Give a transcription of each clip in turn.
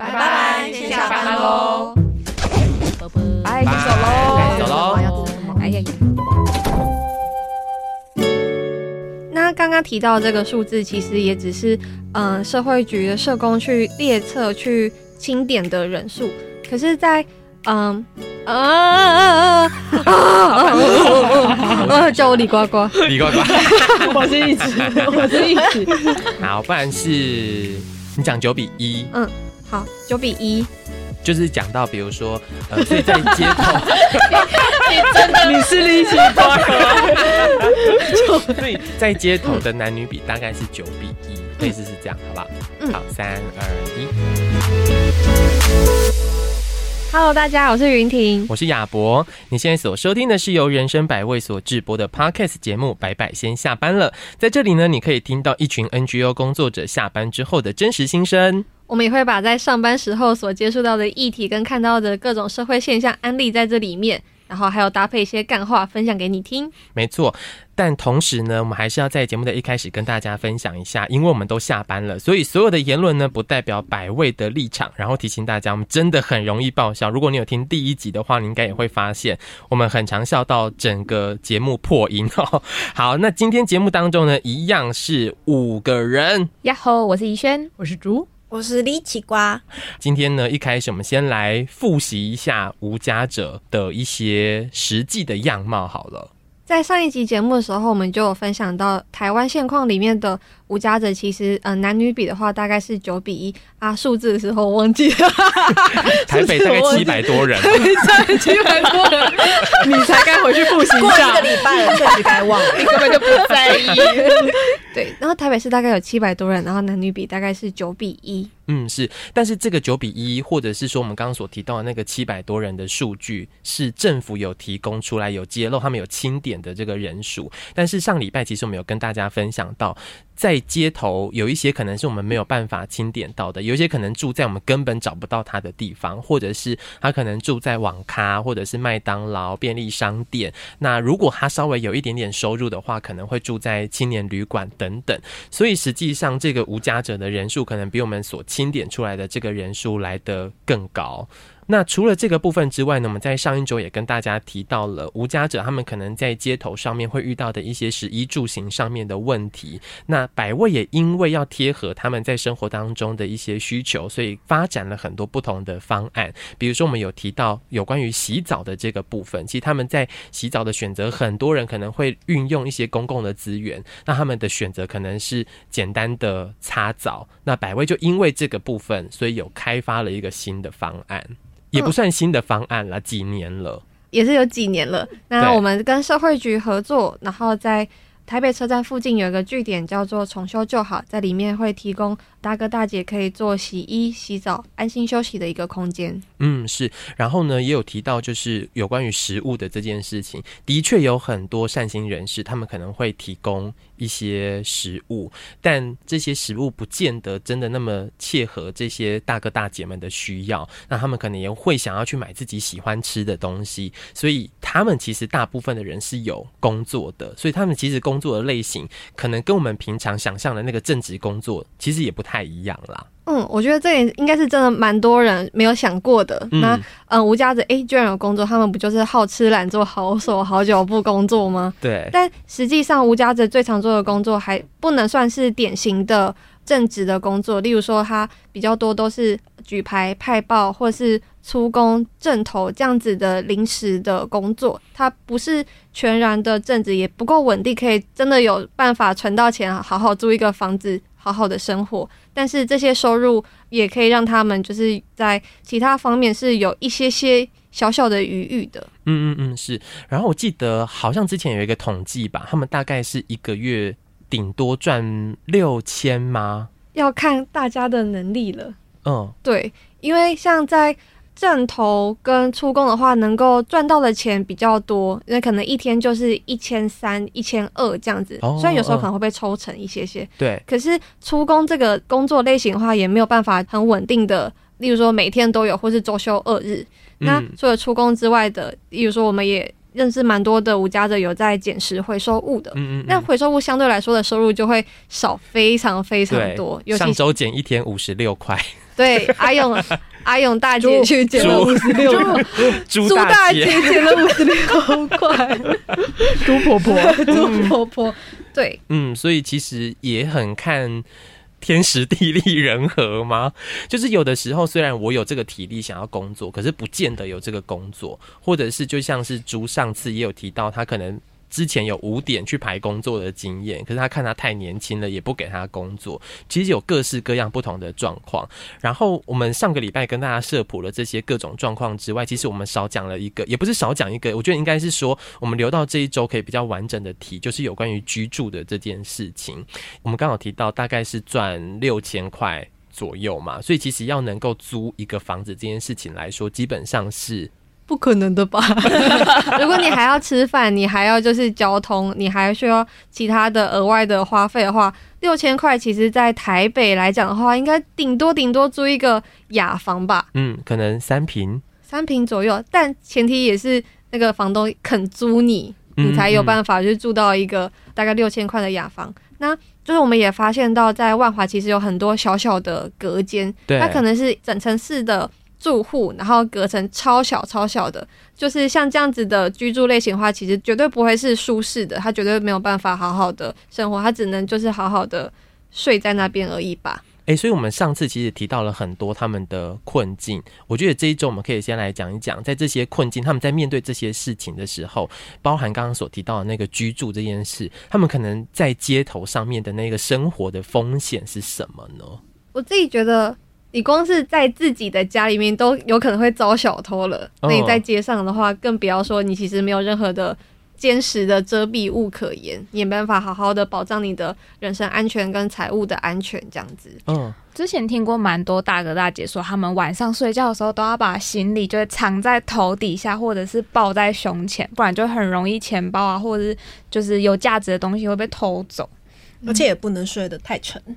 拜拜，先下班喽，拜，先走喽，走喽，哎呀呀！那刚刚提到这个数字，其实也只是嗯、呃，社会局的社工去列册去清点的人数，可是在，在嗯。啊啊啊啊！叫我李呱呱，李呱呱，我是一直，我是一直。好，不然是你讲九比一。嗯，好，九比一，就是讲到比如说，呃，所以在街头，你真的你是李呱呱，所以在街头的男女比大概是九比一，类似是这样，好不好？嗯，好，三二一。Hello，大家，我是云婷，我是亚博。你现在所收听的是由人生百味所直播的 Podcast 节目《百百先下班了》。在这里呢，你可以听到一群 NGO 工作者下班之后的真实心声。我们也会把在上班时候所接触到的议题跟看到的各种社会现象安利在这里面。然后还有搭配一些干话分享给你听，没错。但同时呢，我们还是要在节目的一开始跟大家分享一下，因为我们都下班了，所以所有的言论呢，不代表百位的立场。然后提醒大家，我们真的很容易爆笑。如果你有听第一集的话，你应该也会发现，我们很常笑到整个节目破音哦。好，那今天节目当中呢，一样是五个人。呀吼，我是怡轩，我是竹。我是李奇瓜。今天呢，一开始我们先来复习一下无家者的一些实际的样貌好了。在上一集节目的时候，我们就有分享到台湾现况里面的。无家者其实，呃，男女比的话大概是九比一啊，数字的时候我忘记了。台北大概七百多人，七百多人，你才该回去复习一下。过一个礼拜了，确实该忘了，你根本就不在意。对，然后台北市大概有七百多人，然后男女比大概是九比一。嗯，是，但是这个九比一，或者是说我们刚刚所提到的那个七百多人的数据，是政府有提供出来，有揭露他们有清点的这个人数。但是上礼拜其实我们有跟大家分享到。在街头有一些可能是我们没有办法清点到的，有一些可能住在我们根本找不到他的地方，或者是他可能住在网咖，或者是麦当劳、便利商店。那如果他稍微有一点点收入的话，可能会住在青年旅馆等等。所以实际上，这个无家者的人数可能比我们所清点出来的这个人数来得更高。那除了这个部分之外呢，我们在上一周也跟大家提到了无家者他们可能在街头上面会遇到的一些食衣住行上面的问题。那百味也因为要贴合他们在生活当中的一些需求，所以发展了很多不同的方案。比如说，我们有提到有关于洗澡的这个部分，其实他们在洗澡的选择，很多人可能会运用一些公共的资源，那他们的选择可能是简单的擦澡。那百味就因为这个部分，所以有开发了一个新的方案。也不算新的方案了，几年了，也是有几年了。那我们跟社会局合作，然后在台北车站附近有一个据点，叫做重修旧好，在里面会提供大哥大姐可以做洗衣、洗澡、安心休息的一个空间。嗯，是。然后呢，也有提到就是有关于食物的这件事情，的确有很多善心人士，他们可能会提供。一些食物，但这些食物不见得真的那么切合这些大哥大姐们的需要，那他们可能也会想要去买自己喜欢吃的东西，所以他们其实大部分的人是有工作的，所以他们其实工作的类型可能跟我们平常想象的那个正职工作其实也不太一样啦。嗯，我觉得这也应该是真的蛮多人没有想过的。嗯、那嗯，吴家者哎，居然有工作，他们不就是好吃懒做、好手好脚不工作吗？对。但实际上，吴家者最常做的工作还不能算是典型的正职的工作。例如说，他比较多都是举牌、派报，或是出工、正头这样子的临时的工作。他不是全然的正职，也不够稳定，可以真的有办法存到钱，好好租一个房子。好好的生活，但是这些收入也可以让他们就是在其他方面是有一些些小小的余裕的。嗯嗯嗯，是。然后我记得好像之前有一个统计吧，他们大概是一个月顶多赚六千吗？要看大家的能力了。嗯，对，因为像在。正投跟出工的话，能够赚到的钱比较多，因为可能一天就是一千三、一千二这样子。哦，虽然有时候可能会被抽成一些些，对。可是出工这个工作类型的话，也没有办法很稳定的，例如说每天都有，或是周休二日。嗯。那除了出工之外的，例如说我们也认识蛮多的无家者有在捡拾回收物的。嗯嗯。那回收物相对来说的收入就会少非常非常多。上周捡一天五十六块。对，阿勇 阿勇大姐去捡了五十六块，猪大姐捡了五十六块，猪婆婆，猪婆婆，对，嗯，所以其实也很看。天时地利人和吗？就是有的时候，虽然我有这个体力想要工作，可是不见得有这个工作，或者是就像是猪上次也有提到，他可能。之前有五点去排工作的经验，可是他看他太年轻了，也不给他工作。其实有各式各样不同的状况。然后我们上个礼拜跟大家设普了这些各种状况之外，其实我们少讲了一个，也不是少讲一个，我觉得应该是说，我们留到这一周可以比较完整的提，就是有关于居住的这件事情。我们刚好提到大概是赚六千块左右嘛，所以其实要能够租一个房子这件事情来说，基本上是。不可能的吧？如果你还要吃饭，你还要就是交通，你还需要其他的额外的花费的话，六千块其实，在台北来讲的话，应该顶多顶多租一个雅房吧？嗯，可能三平，三平左右。但前提也是那个房东肯租你，你才有办法去住到一个大概六千块的雅房。那就是我们也发现到，在万华其实有很多小小的隔间，它可能是整层式的。住户，然后隔成超小超小的，就是像这样子的居住类型的话，其实绝对不会是舒适的，他绝对没有办法好好的生活，他只能就是好好的睡在那边而已吧。诶、欸，所以我们上次其实提到了很多他们的困境，我觉得这一周我们可以先来讲一讲，在这些困境，他们在面对这些事情的时候，包含刚刚所提到的那个居住这件事，他们可能在街头上面的那个生活的风险是什么呢？我自己觉得。你光是在自己的家里面都有可能会遭小偷了，那你在街上的话，更不要说你其实没有任何的坚实的遮蔽物可言，也没办法好好的保障你的人身安全跟财物的安全这样子。嗯，之前听过蛮多大哥大姐说，他们晚上睡觉的时候都要把行李就是藏在头底下，或者是抱在胸前，不然就很容易钱包啊，或者是就是有价值的东西会被偷走，而且也不能睡得太沉。嗯，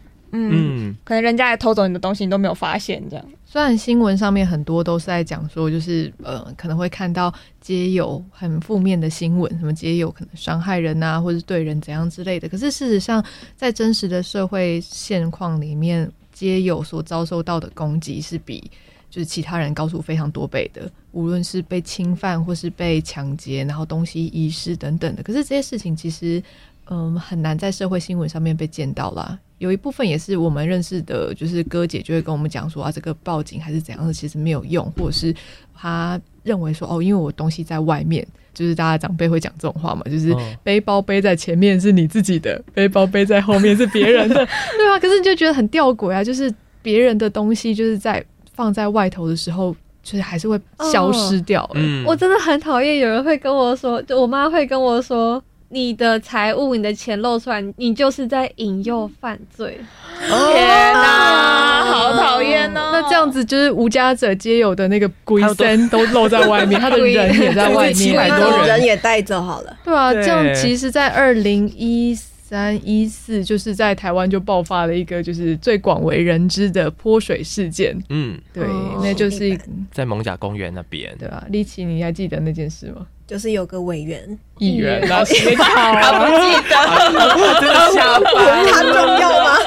可能人家也偷走你的东西，你都没有发现。这样，虽然新闻上面很多都是在讲说，就是呃，可能会看到街友很负面的新闻，什么街友可能伤害人啊，或者是对人怎样之类的。可是事实上，在真实的社会现况里面，街友所遭受到的攻击是比就是其他人高出非常多倍的。无论是被侵犯，或是被抢劫，然后东西遗失等等的。可是这些事情其实，嗯，很难在社会新闻上面被见到啦。有一部分也是我们认识的，就是哥姐就会跟我们讲说啊，这个报警还是怎样的，其实没有用，或者是他认为说哦，因为我东西在外面，就是大家长辈会讲这种话嘛，就是背包背在前面是你自己的，背包背在后面是别人的，对啊。可是你就觉得很吊诡啊，就是别人的东西就是在放在外头的时候，就是还是会消失掉。嗯，我真的很讨厌有人会跟我说，就我妈会跟我说。你的财物、你的钱露出来，你就是在引诱犯罪。天哪，好讨厌哦！那这样子就是无家者皆有的那个鬼身都露在外面，他的人也在外面，很多人也带走好了。对啊，这样其实，在二零一三一四，就是在台湾就爆发了一个就是最广为人知的泼水事件。嗯，对，那就是在艋舺公园那边，对吧？立奇，你还记得那件事吗？就是有个委员，议员，他不记得，真的瞎掰，他重要吗？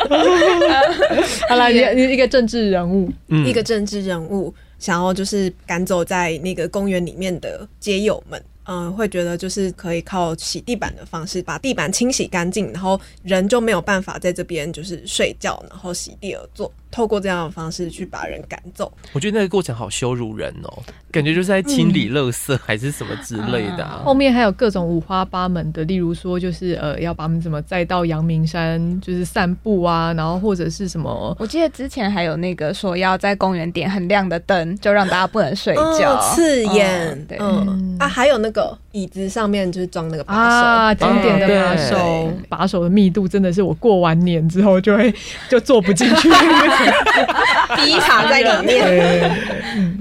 好了，你你一个政治人物，一个政治人物，想要就是赶走在那个公园里面的街友们。嗯，会觉得就是可以靠洗地板的方式把地板清洗干净，然后人就没有办法在这边就是睡觉，然后席地而坐。透过这样的方式去把人赶走，我觉得那个过程好羞辱人哦，感觉就是在清理垃圾还是什么之类的，啊嗯。后面还有各种五花八门的，例如说就是呃要把他们怎么载到阳明山就是散步啊，然后或者是什么，我记得之前还有那个说要在公园点很亮的灯，就让大家不能睡觉，哦，刺眼。嗯、对，嗯、啊，还有那个椅子上面就是装那个把手。啊，经典的把手，把手的密度真的是我过完年之后就会就坐不进去。逼卡在里面，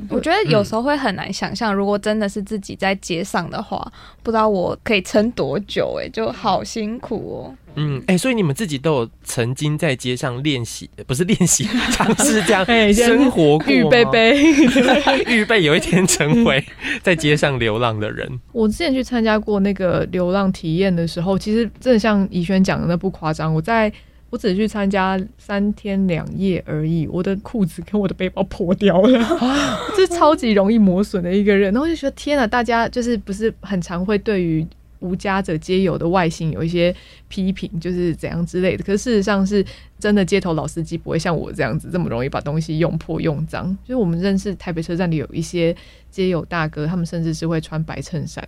我觉得有时候会很难想象，如果真的是自己在街上的话，不知道我可以撑多久，哎，就好辛苦哦。嗯，哎、欸，所以你们自己都有曾经在街上练习，不是练习，尝试这样 生活？预备备，预备有一天成为 在街上流浪的人。我之前去参加过那个流浪体验的时候，其实真的像宜轩讲的那不夸张，我在。我只去参加三天两夜而已，我的裤子跟我的背包破掉了，这超级容易磨损的一个人。然后就觉得天啊，大家就是不是很常会对于无家者皆有的外形有一些批评，就是怎样之类的。可是事实上是真的，街头老司机不会像我这样子这么容易把东西用破用脏。就是我们认识台北车站里有一些街友大哥，他们甚至是会穿白衬衫、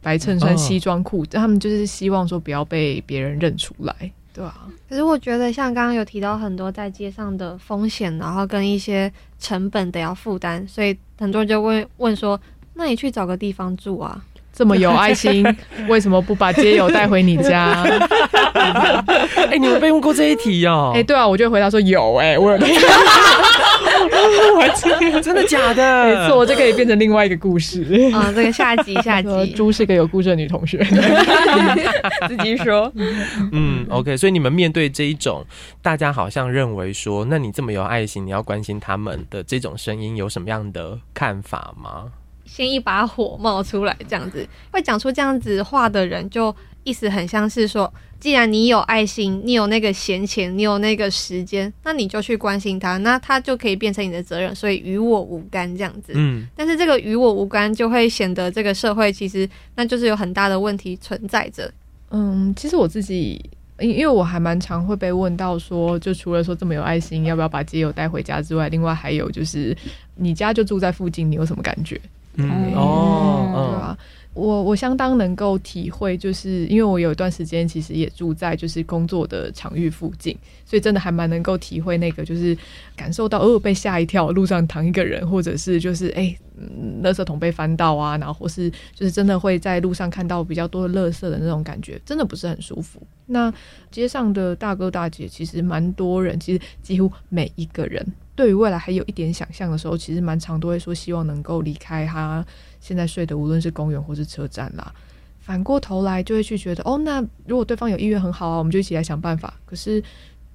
白衬衫、西装裤，哦、他们就是希望说不要被别人认出来。对啊，可是我觉得像刚刚有提到很多在街上的风险，然后跟一些成本得要负担，所以很多人就问问说：“那你去找个地方住啊？这么有爱心，为什么不把街友带回你家？” 哎、欸，你有被问过这一题哦？哎、欸，对啊，我就回答说有哎、欸。哎，真的假的？没错，这可以变成另外一个故事啊、哦！这个下集 下集，猪是个有故事的女同学，自己说。嗯，OK，所以你们面对这一种大家好像认为说，那你这么有爱心，你要关心他们的这种声音，有什么样的看法吗？先一把火冒出来，这样子会讲出这样子话的人，就意思很像是说。既然你有爱心，你有那个闲钱，你有那个时间，那你就去关心他，那他就可以变成你的责任，所以与我无干这样子。嗯，但是这个与我无干就会显得这个社会其实那就是有很大的问题存在着。嗯，其实我自己，因因为我还蛮常会被问到说，就除了说这么有爱心，要不要把街友带回家之外，另外还有就是你家就住在附近，你有什么感觉？嗯，嗯哦，对吧？我我相当能够体会，就是因为我有一段时间其实也住在就是工作的场域附近，所以真的还蛮能够体会那个就是感受到哦被吓一跳，路上躺一个人，或者是就是哎、嗯，垃圾桶被翻到啊，然后或是就是真的会在路上看到比较多的垃圾的那种感觉，真的不是很舒服。那街上的大哥大姐其实蛮多人，其实几乎每一个人对于未来还有一点想象的时候，其实蛮常都会说希望能够离开他。现在睡的无论是公园或是车站啦，反过头来就会去觉得，哦，那如果对方有意愿很好啊，我们就一起来想办法。可是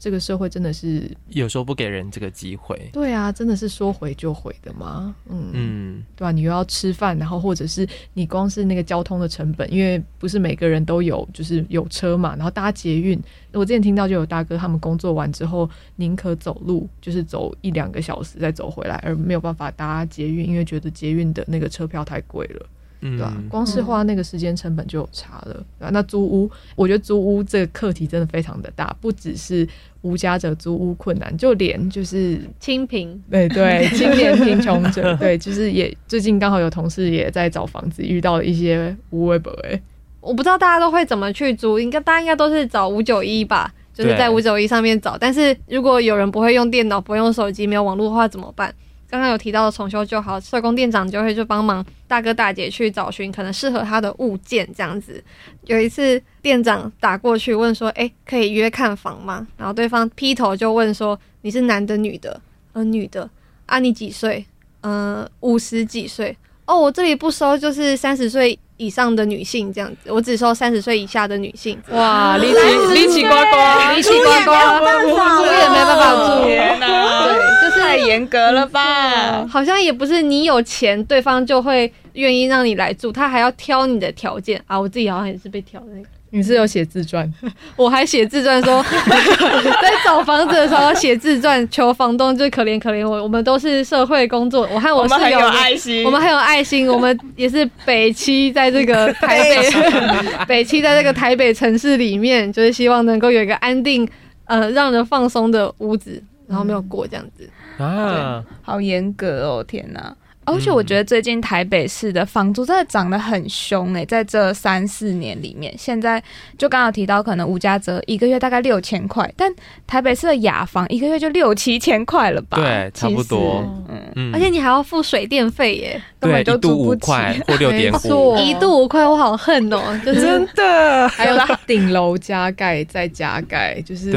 这个社会真的是有时候不给人这个机会。对啊，真的是说毁就毁的吗？嗯嗯，对吧、啊？你又要吃饭，然后或者是你光是那个交通的成本，因为不是每个人都有，就是有车嘛，然后搭捷运。我之前听到就有大哥他们工作完之后，宁可走路，就是走一两个小时再走回来，而没有办法搭捷运，因为觉得捷运的那个车票太贵了。对吧、啊？光是花那个时间成本就有差了，对吧、啊？那租屋，我觉得租屋这个课题真的非常的大，不只是无家者租屋困难，就连就是清贫，对对，青年贫穷者，对，就是也最近刚好有同事也在找房子，遇到了一些无微不微。我不知道大家都会怎么去租，应该大家应该都是找五九一吧，就是在五九一上面找。但是如果有人不会用电脑，不会用手机，没有网络的话怎么办？刚刚有提到的重修就好，社工店长就会去帮忙大哥大姐去找寻可能适合他的物件，这样子。有一次店长打过去问说：“哎、可以约看房吗？”然后对方劈头就问说：“你是男的女的？”“呃，女的。”“啊，你几岁？”“呃，五十几岁。”“哦，我这里不收，就是三十岁。”以上的女性这样子，我只收三十岁以下的女性。哇，力气力气呱呱，力气呱呱，我也没办法住，对，就是太严格了吧？好像也不是你有钱，对方就会愿意让你来住，他还要挑你的条件啊。我自己好像也是被挑的那个。你是有写自传，我还写自传说，在找房子的时候写自传求房东，就可怜可怜我。我们都是社会工作，我和我室友，我们很有爱心，我们很有爱心，我们也是北七，在这个 台北，北七在这个台北城市里面，就是希望能够有一个安定，呃，让人放松的屋子，然后没有过这样子。啊，好严格哦，天哪！而且我觉得最近台北市的房租真的涨得很凶诶、欸，在这三四年里面，现在就刚刚提到，可能吴家泽一个月大概六千块，但台北市的雅房一个月就六七千块了吧？对，差不多。嗯，而且你还要付水电费耶，对，一度五块或六点五，一度五块，我好恨哦、喔，就是真的。还有 顶楼加盖再加盖，就是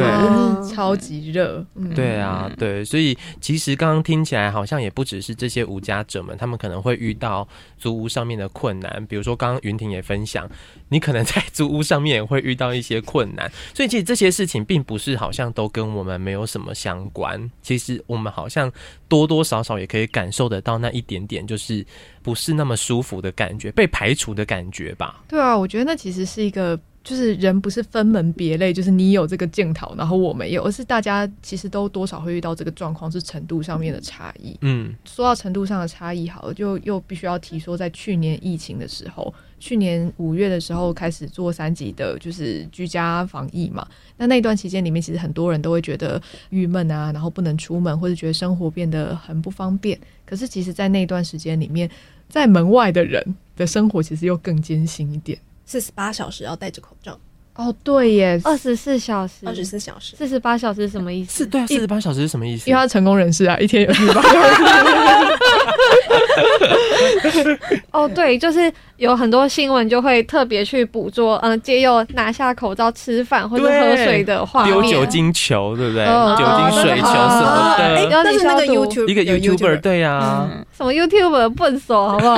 超级热。对啊，对，所以其实刚刚听起来好像也不只是这些吴家们。他们可能会遇到租屋上面的困难，比如说刚刚云婷也分享，你可能在租屋上面也会遇到一些困难，所以其实这些事情并不是好像都跟我们没有什么相关，其实我们好像多多少少也可以感受得到那一点点，就是不是那么舒服的感觉，被排除的感觉吧？对啊，我觉得那其实是一个就是人不是分门别类，就是你有这个镜头，然后我没有，而是大家其实都多少会遇到这个状况，是程度上面的差异。嗯，说到程度上的差异，好了，就又必须要提说，在去年疫情的时候，去年五月的时候开始做三级的，就是居家防疫嘛。那那段期间里面，其实很多人都会觉得郁闷啊，然后不能出门，或者觉得生活变得很不方便。可是其实，在那段时间里面，在门外的人的生活其实又更艰辛一点。四十八小时要戴着口罩，哦，对耶，二十四小时，二十四小时，四十八小时是什么意思？是对啊，四十八小时是什么意思？因为他成功人士啊，一天有四十八小时。哦，对，就是有很多新闻就会特别去捕捉，嗯，街友拿下口罩吃饭或者喝水的画面，丢酒精球，对不对？哦、酒精水球什么的。哎，那是那个 YouTube 一个 YouTuber，对呀、啊嗯，什么 YouTuber 笨手，好不好？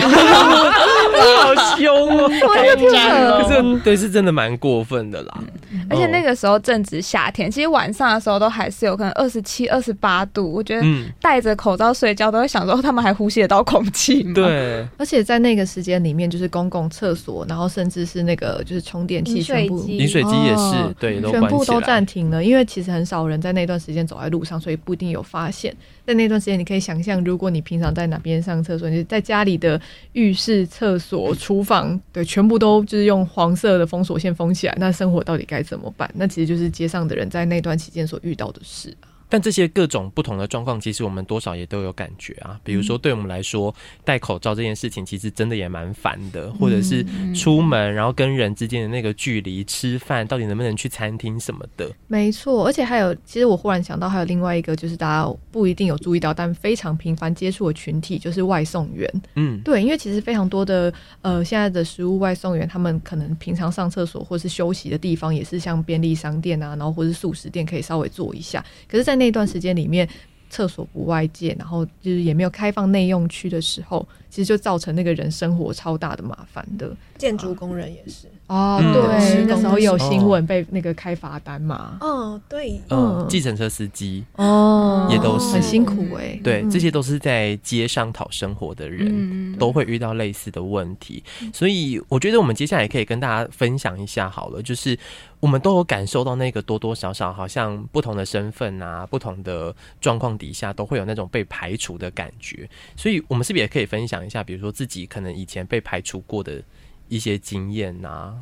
好凶哦！太赞了，可是对，是真的蛮过分的啦。嗯、而且那个时候正值夏天，其实晚上的时候都还是有可能二十七、二十八度。我觉得戴着口罩睡觉，都会想说他们还呼吸得到空气吗？对。而且在那个时间里面，就是公共厕所，然后甚至是那个就是充电器全部饮水机也是、哦、对，全部都暂停了。因为其实很少人在那段时间走在路上，所以不一定有发现。在那段时间，你可以想象，如果你平常在哪边上厕所，你在家里的浴室、厕所、厨房，对，全部都就是用黄色的封锁线封起来，那生活到底该怎么办？那其实就是街上的人在那段期间所遇到的事。但这些各种不同的状况，其实我们多少也都有感觉啊。比如说，对我们来说，戴口罩这件事情，其实真的也蛮烦的。或者是出门，然后跟人之间的那个距离，吃饭到底能不能去餐厅什么的。没错，而且还有，其实我忽然想到，还有另外一个，就是大家不一定有注意到，但非常频繁接触的群体，就是外送员。嗯，对，因为其实非常多的呃，现在的食物外送员，他们可能平常上厕所或是休息的地方，也是像便利商店啊，然后或是素食店，可以稍微坐一下。可是，在那段时间里面，厕所不外借，然后就是也没有开放内用区的时候，其实就造成那个人生活超大的麻烦的。建筑工人也是哦，对，嗯、那时候有新闻被那个开罚单嘛。哦，对，嗯，计程车司机哦，也都是很辛苦哎、欸。对，这些都是在街上讨生活的人，嗯、都会遇到类似的问题。所以我觉得我们接下来也可以跟大家分享一下好了，就是我们都有感受到那个多多少少好像不同的身份啊，不同的状况底下都会有那种被排除的感觉。所以我们是不是也可以分享一下，比如说自己可能以前被排除过的？一些经验呐、啊，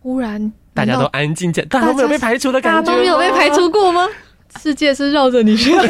忽然大家都安静下，大家都没有被排除的感觉，大家都没有被排除过吗？世界是绕着你转。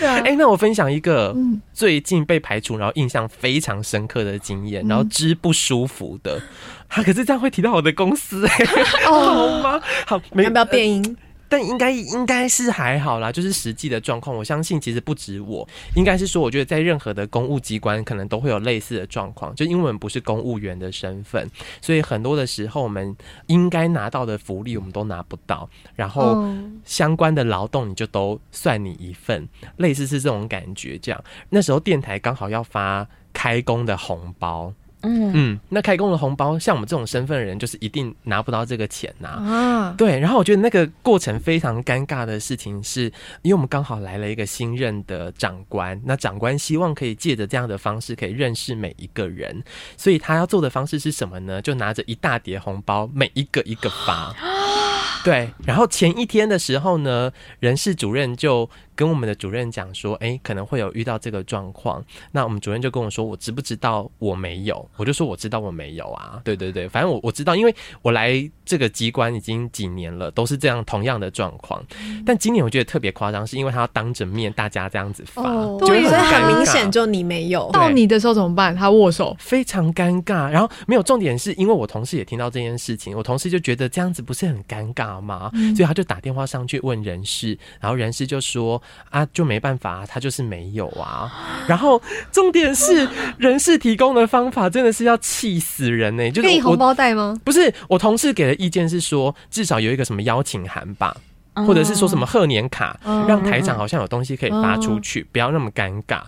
哎、欸，那我分享一个最近被排除，然后印象非常深刻的经验，然后之不舒服的。他、啊、可是这样会提到我的公司、欸，哎，好吗？好，没要不要变音？但应该应该是还好啦，就是实际的状况，我相信其实不止我，应该是说，我觉得在任何的公务机关，可能都会有类似的状况。就因为我们不是公务员的身份，所以很多的时候，我们应该拿到的福利，我们都拿不到。然后相关的劳动，你就都算你一份，类似是这种感觉。这样，那时候电台刚好要发开工的红包。嗯嗯，那开工的红包，像我们这种身份的人，就是一定拿不到这个钱呐、啊。啊，对。然后我觉得那个过程非常尴尬的事情是，因为我们刚好来了一个新任的长官，那长官希望可以借着这样的方式可以认识每一个人，所以他要做的方式是什么呢？就拿着一大叠红包，每一个一个发。对，然后前一天的时候呢，人事主任就跟我们的主任讲说，哎，可能会有遇到这个状况。那我们主任就跟我说，我知不知道我没有？我就说我知道我没有啊。对对对，反正我我知道，因为我来这个机关已经几年了，都是这样同样的状况。但今年我觉得特别夸张，是因为他要当着面大家这样子发，哦、对，所以很明显就你没有。到你的时候怎么办？他握手，非常尴尬。然后没有重点是因为我同事也听到这件事情，我同事就觉得这样子不是很尴尬。吗，所以他就打电话上去问人事，然后人事就说啊，就没办法，他就是没有啊。然后重点是人事提供的方法真的是要气死人呢、欸，就是红包袋吗？不是，我同事给的意见是说，至少有一个什么邀请函吧。或者是说什么贺年卡，让台长好像有东西可以发出去，不要那么尴尬。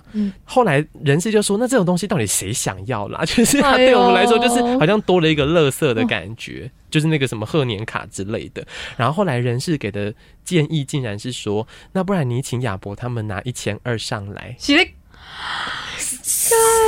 后来人事就说，那这种东西到底谁想要啦？就是他对我们来说，就是好像多了一个乐色的感觉，就是那个什么贺年卡之类的。然后后来人事给的建议竟然是说，那不然你请亚伯他们拿一千二上来。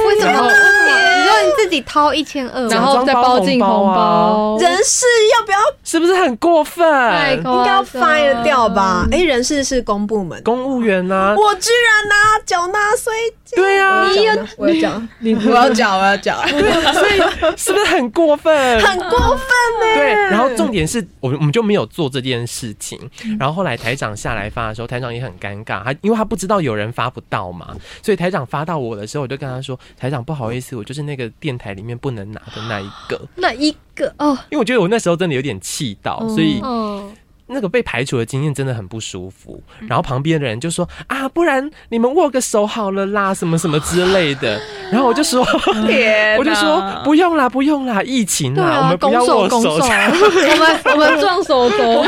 为什么？你说你自己掏一千二，然后再包进红包，人事要不要？是不是很过分？太夸张应该要 fire 掉吧？哎，人事是公部门，公务员呢？我居然拿缴纳税，对啊，你有我要缴，你不要缴，我要缴，对，所以是不是很过分？很过分呢。对，然后重点是我们我们就没有做这件事情，然后后来台长下来发的时候，台长也很尴尬，他因为他不知道有人发不到嘛，所以台长发到我的时候，我就跟他说：“台长不好意思，我就是那个电台里面不能拿的那一个，那一个哦，因为我觉得我那时候真的有点气到，所以。”哦。那个被排除的经验真的很不舒服，然后旁边的人就说啊，不然你们握个手好了啦，什么什么之类的。然后我就说，我就说不用啦，不用啦，疫情啦，啊、我们不要握手，手，我们我们撞手肘。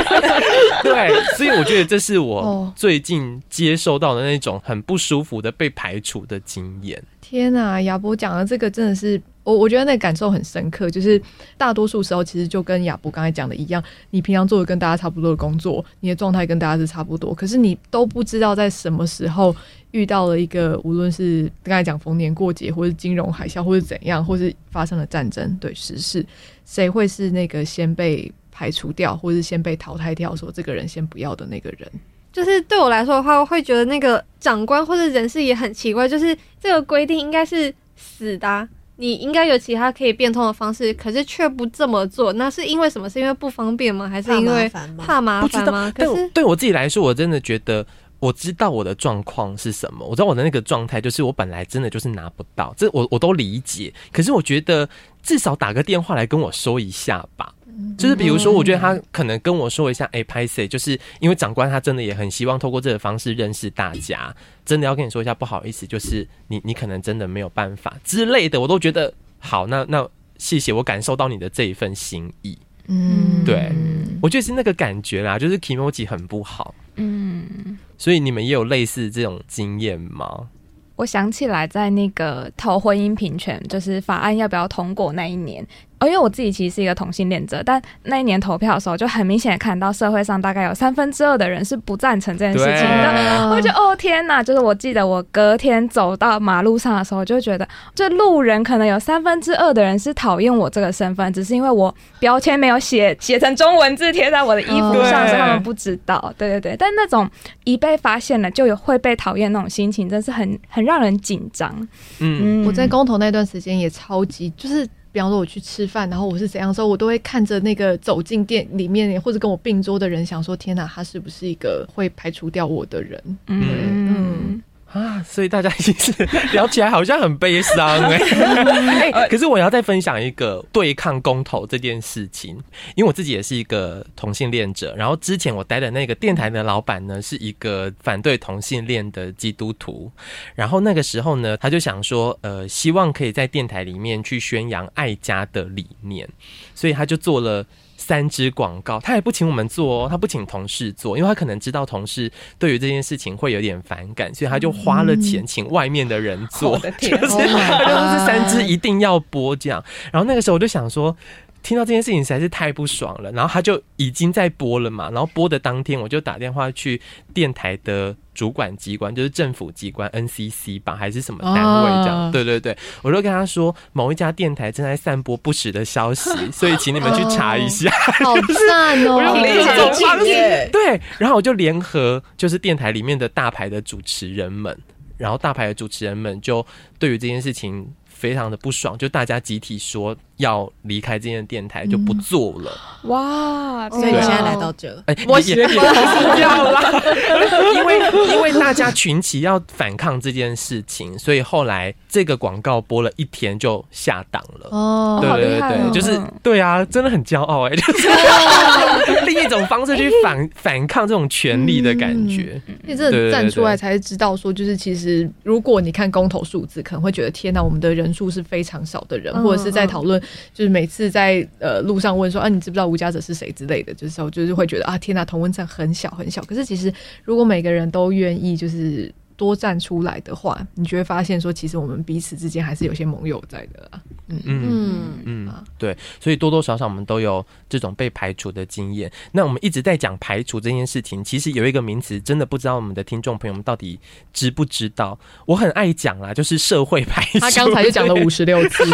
对，所以我觉得这是我最近接受到的那种很不舒服的被排除的经验。天呐，亚博讲的这个真的是。我我觉得那感受很深刻，就是大多数时候其实就跟亚博刚才讲的一样，你平常做的跟大家差不多的工作，你的状态跟大家是差不多，可是你都不知道在什么时候遇到了一个，无论是刚才讲逢年过节，或是金融海啸，或是怎样，或是发生了战争，对时事，谁会是那个先被排除掉，或是先被淘汰掉，说这个人先不要的那个人？就是对我来说的话，我会觉得那个长官或者人事也很奇怪，就是这个规定应该是死的啊。你应该有其他可以变通的方式，可是却不这么做，那是因为什么？是因为不方便吗？还是因为怕麻烦吗？可是对我自己来说，我真的觉得我知道我的状况是什么，我知道我的那个状态就是我本来真的就是拿不到，这我我都理解。可是我觉得至少打个电话来跟我说一下吧。就是比如说，我觉得他可能跟我说一下，哎、欸，拍谢，就是因为长官他真的也很希望透过这个方式认识大家，真的要跟你说一下，不好意思，就是你你可能真的没有办法之类的，我都觉得好，那那谢谢，我感受到你的这一份心意，嗯，对，我觉得是那个感觉啦，就是 kimochi 很不好，嗯，所以你们也有类似这种经验吗？我想起来，在那个投婚姻平权，就是法案要不要通过那一年。因为我自己其实是一个同性恋者，但那一年投票的时候，就很明显看到社会上大概有三分之二的人是不赞成这件事情的。我就哦天哪！就是我记得我隔天走到马路上的时候，就觉得这路人可能有三分之二的人是讨厌我这个身份，只是因为我标签没有写写成中文字贴在我的衣服上，所以他们不知道。对对对，但那种一被发现了就有会被讨厌那种心情，真是很很让人紧张。嗯，嗯，我在公投那段时间也超级就是。比方说我去吃饭，然后我是怎样的时候，我都会看着那个走进店里面或者跟我并桌的人，想说：天哪，他是不是一个会排除掉我的人？嗯嗯。啊，所以大家其实 聊起来好像很悲伤哎、欸欸。可是我要再分享一个对抗公投这件事情，因为我自己也是一个同性恋者。然后之前我待的那个电台的老板呢，是一个反对同性恋的基督徒。然后那个时候呢，他就想说，呃，希望可以在电台里面去宣扬爱家的理念，所以他就做了。三支广告，他也不请我们做哦，他不请同事做，因为他可能知道同事对于这件事情会有点反感，所以他就花了钱请外面的人做，嗯、就是他就是三支一定要播这样。然后那个时候我就想说，听到这件事情实在是太不爽了，然后他就已经在播了嘛，然后播的当天我就打电话去电台的。主管机关就是政府机关 NCC 吧，还是什么单位这样？Oh. 对对对，我就跟他说，某一家电台正在散播不实的消息，所以请你们去查一下。好赞哦！我用这种方式，对，然后我就联合就是电台里面的大牌的主持人们，然后大牌的主持人们就对于这件事情。非常的不爽，就大家集体说要离开这间电台，就不做了。嗯、哇！所以你现在来到这，哎、欸，我也也要了，因为因为大家群起要反抗这件事情，所以后来这个广告播了一天就下档了。哦，对对对就是对啊，真的很骄傲哎、欸，就是另 一种方式去反反抗这种权力的感觉。你真的站出来才知道说，就是其实如果你看公投数字，可能会觉得天哪，我们的人。数是非常少的人，或者是在讨论，就是每次在呃路上问说啊，你知不知道无家者是谁之类的，就是我就是会觉得啊，天呐，同温层很小很小。可是其实如果每个人都愿意就是多站出来的话，你就会发现说，其实我们彼此之间还是有些盟友在的。嗯嗯嗯，对，所以多多少少我们都有这种被排除的经验。那我们一直在讲排除这件事情，其实有一个名词，真的不知道我们的听众朋友们到底知不知道。我很爱讲啦，就是社会排除。他刚才就讲了五十六次，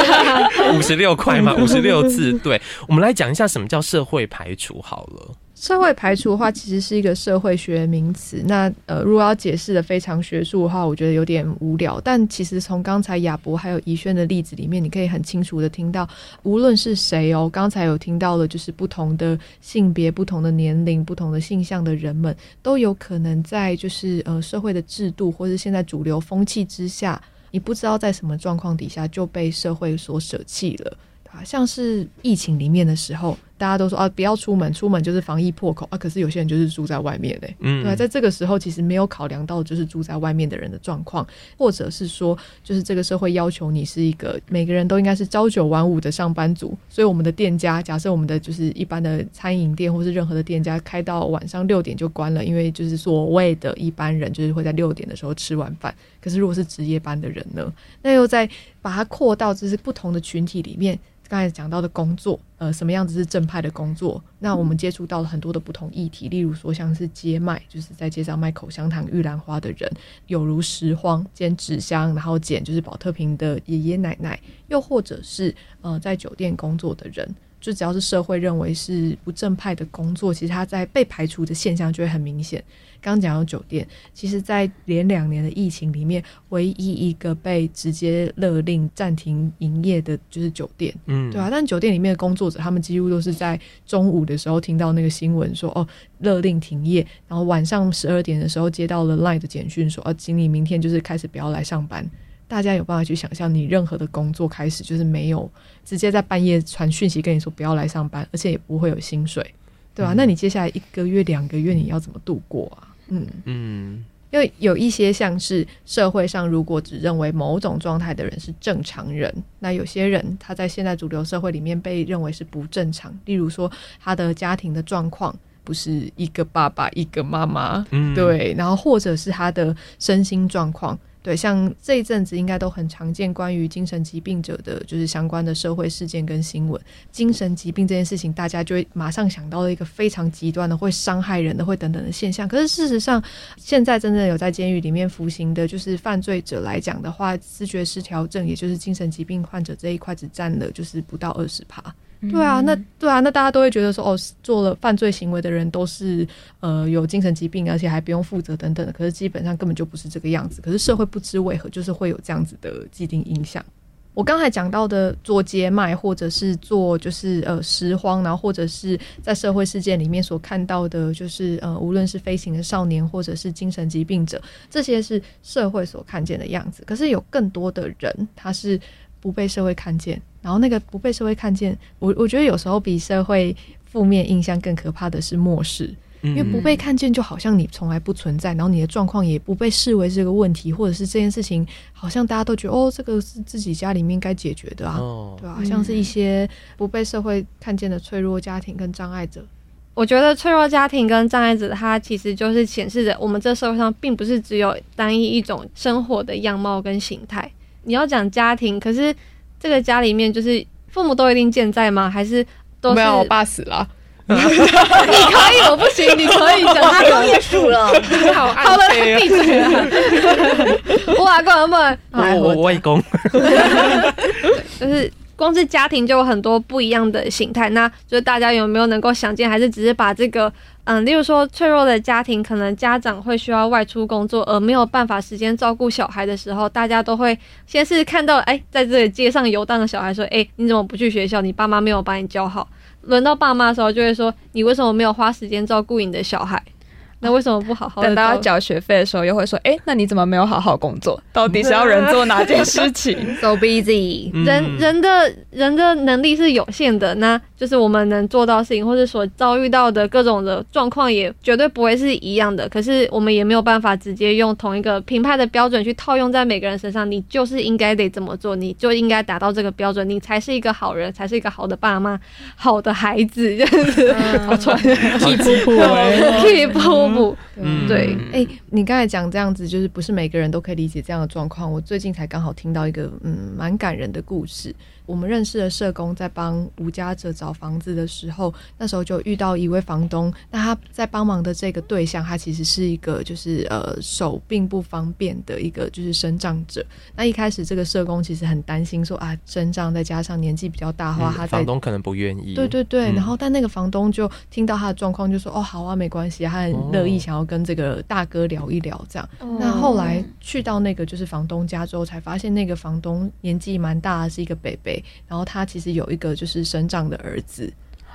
五十六块嘛，五十六次。对，我们来讲一下什么叫社会排除好了。社会排除的话，其实是一个社会学名词。那呃，如果要解释的非常学术的话，我觉得有点无聊。但其实从刚才亚博还有怡萱的例子里面，你可以很清楚的听到，无论是谁哦，刚才有听到的，就是不同的性别、不同的年龄、不同的性向的人们，都有可能在就是呃社会的制度或是现在主流风气之下，你不知道在什么状况底下就被社会所舍弃了。啊，像是疫情里面的时候。大家都说啊，不要出门，出门就是防疫破口啊。可是有些人就是住在外面嘞，嗯，对，在这个时候其实没有考量到就是住在外面的人的状况，或者是说，就是这个社会要求你是一个每个人都应该是朝九晚五的上班族，所以我们的店家，假设我们的就是一般的餐饮店或是任何的店家开到晚上六点就关了，因为就是所谓的一般人就是会在六点的时候吃完饭。可是如果是值夜班的人呢，那又在把它扩到就是不同的群体里面。刚才讲到的工作，呃，什么样子是正派的工作？那我们接触到了很多的不同议题，例如说像是街卖，就是在街上卖口香糖、玉兰花的人；有如拾荒、捡纸箱，然后捡就是宝特瓶的爷爷奶奶；又或者是呃，在酒店工作的人。就只要是社会认为是不正派的工作，其实他在被排除的现象就会很明显。刚刚讲到酒店，其实，在连两年的疫情里面，唯一一个被直接勒令暂停营业的就是酒店，嗯，对啊，但酒店里面的工作者，他们几乎都是在中午的时候听到那个新闻说，哦，勒令停业，然后晚上十二点的时候接到了 LINE 的简讯说，哦，经理明天就是开始不要来上班。大家有办法去想象，你任何的工作开始就是没有直接在半夜传讯息跟你说不要来上班，而且也不会有薪水，对吧？嗯。那你接下来一个月、两个月你要怎么度过啊？嗯嗯，因为有一些像是社会上，如果只认为某种状态的人是正常人，那有些人他在现在主流社会里面被认为是不正常，例如说他的家庭的状况不是一个爸爸一个妈妈，嗯，对，然后或者是他的身心状况。对，像这一阵子应该都很常见，关于精神疾病者的就是相关的社会事件跟新闻。精神疾病这件事情，大家就会马上想到了一个非常极端的，会伤害人的，会等等的现象。可是事实上，现在真正有在监狱里面服刑的，就是犯罪者来讲的话，思觉失调症，也就是精神疾病患者这一块，只占了就是不到二十趴。对啊，那对啊，那大家都会觉得说，哦，做了犯罪行为的人都是呃有精神疾病，而且还不用负责等等的。可是基本上根本就不是这个样子。可是社会不知为何就是会有这样子的既定印象。我刚才讲到的做街卖，或者是做就是呃拾荒，然后或者是在社会事件里面所看到的，就是呃无论是飞行的少年，或者是精神疾病者，这些是社会所看见的样子。可是有更多的人，他是不被社会看见。然后那个不被社会看见，我我觉得有时候比社会负面印象更可怕的是漠视，因为不被看见就好像你从来不存在，然后你的状况也不被视为这个问题，或者是这件事情好像大家都觉得哦，这个是自己家里面该解决的啊，对吧？像是一些不被社会看见的脆弱家庭跟障碍者，我觉得脆弱家庭跟障碍者，它其实就是显示着我们这社会上并不是只有单一一种生活的样貌跟形态。你要讲家庭，可是。这个家里面就是父母都一定健在吗？还是都是没有？我爸死了。你可以，我不行。你可以讲他都业数了。好，好了，闭嘴了。我我外公。就是光是家庭就有很多不一样的形态，那就是大家有没有能够想见，还是只是把这个？嗯，例如说脆弱的家庭，可能家长会需要外出工作，而没有办法时间照顾小孩的时候，大家都会先是看到，哎，在这个街上游荡的小孩，说，哎，你怎么不去学校？你爸妈没有把你教好。轮到爸妈的时候，就会说，你为什么没有花时间照顾你的小孩？那为什么不好好？等到要缴学费的时候，又会说，哎，那你怎么没有好好工作？到底是要人做哪件事情？So busy，人人的人的能力是有限的，那。就是我们能做到的事情，或者所遭遇到的各种的状况，也绝对不会是一样的。可是我们也没有办法直接用同一个评判的标准去套用在每个人身上。你就是应该得怎么做，你就应该达到这个标准，你才是一个好人，才是一个好的爸妈，好的孩子，这样子。好传，替补补，替补补。嗯，对。哎、欸，你刚才讲这样子，就是不是每个人都可以理解这样的状况。我最近才刚好听到一个嗯蛮感人的故事。我们认识的社工在帮无家者找房子的时候，那时候就遇到一位房东。那他在帮忙的这个对象，他其实是一个就是呃手并不方便的一个就是生长者。那一开始这个社工其实很担心说啊，生长再加上年纪比较大的话，他、嗯、房东可能不愿意。对对对。嗯、然后但那个房东就听到他的状况，就说哦好啊，没关系，他很乐意想要跟这个大哥聊一聊这样。哦、那后来去到那个就是房东家之后，才发现那个房东年纪蛮大的，是一个伯伯，然后他。其实有一个就是生长的儿子，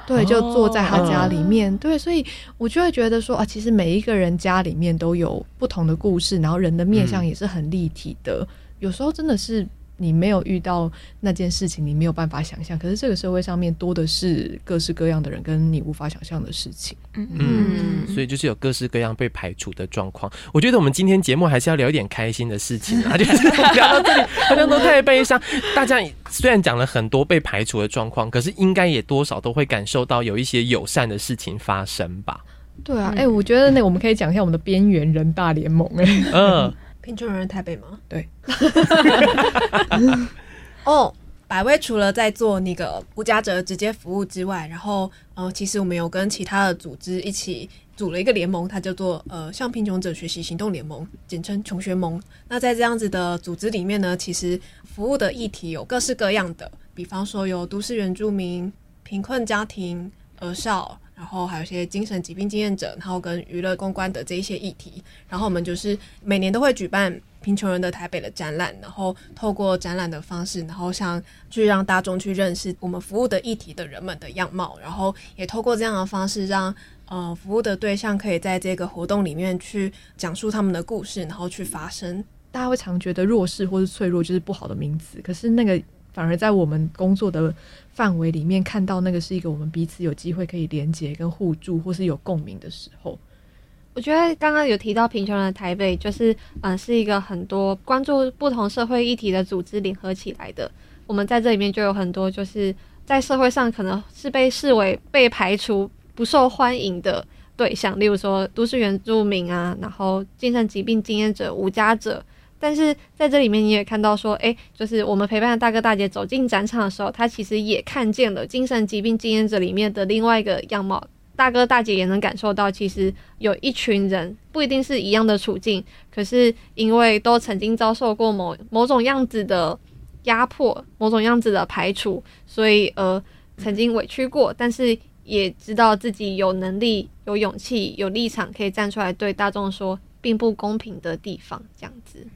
对，就坐在他家里面，对，所以我就会觉得说啊，其实每一个人家里面都有不同的故事，然后人的面相也是很立体的，有时候真的是。你没有遇到那件事情，你没有办法想象。可是这个社会上面多的是各式各样的人，跟你无法想象的事情。嗯嗯，所以就是有各式各样被排除的状况。我觉得我们今天节目还是要聊一点开心的事情啊，就是聊到这里好像都太悲伤。大家虽然讲了很多被排除的状况，可是应该也多少都会感受到有一些友善的事情发生吧？对啊，哎、欸，我觉得那我们可以讲一下我们的边缘人大联盟、欸。哎，嗯。贫穷人台北吗？对。哦，百威除了在做那个无家者直接服务之外，然后呃，其实我们有跟其他的组织一起组了一个联盟，它叫做呃向贫穷者学习行动联盟，简称穷学盟。那在这样子的组织里面呢，其实服务的议题有各式各样的，比方说有都市原住民、贫困家庭、儿少。然后还有一些精神疾病经验者，然后跟娱乐公关的这一些议题，然后我们就是每年都会举办贫穷人的台北的展览，然后透过展览的方式，然后像去让大众去认识我们服务的议题的人们的样貌，然后也透过这样的方式让呃服务的对象可以在这个活动里面去讲述他们的故事，然后去发声。大家会常觉得弱势或是脆弱就是不好的名词，可是那个。反而在我们工作的范围里面，看到那个是一个我们彼此有机会可以连接跟互助，或是有共鸣的时候。我觉得刚刚有提到贫穷的台北，就是嗯，是一个很多关注不同社会议题的组织联合起来的。我们在这里面就有很多，就是在社会上可能是被视为被排除、不受欢迎的对象，例如说都市原住民啊，然后精神疾病经验者、无家者。但是在这里面，你也看到说，诶，就是我们陪伴的大哥大姐走进展场的时候，他其实也看见了精神疾病经验者里面的另外一个样貌。大哥大姐也能感受到，其实有一群人不一定是一样的处境，可是因为都曾经遭受过某某种样子的压迫、某种样子的排除，所以呃曾经委屈过，但是也知道自己有能力、有勇气、有立场可以站出来对大众说并不公平的地方，这样子。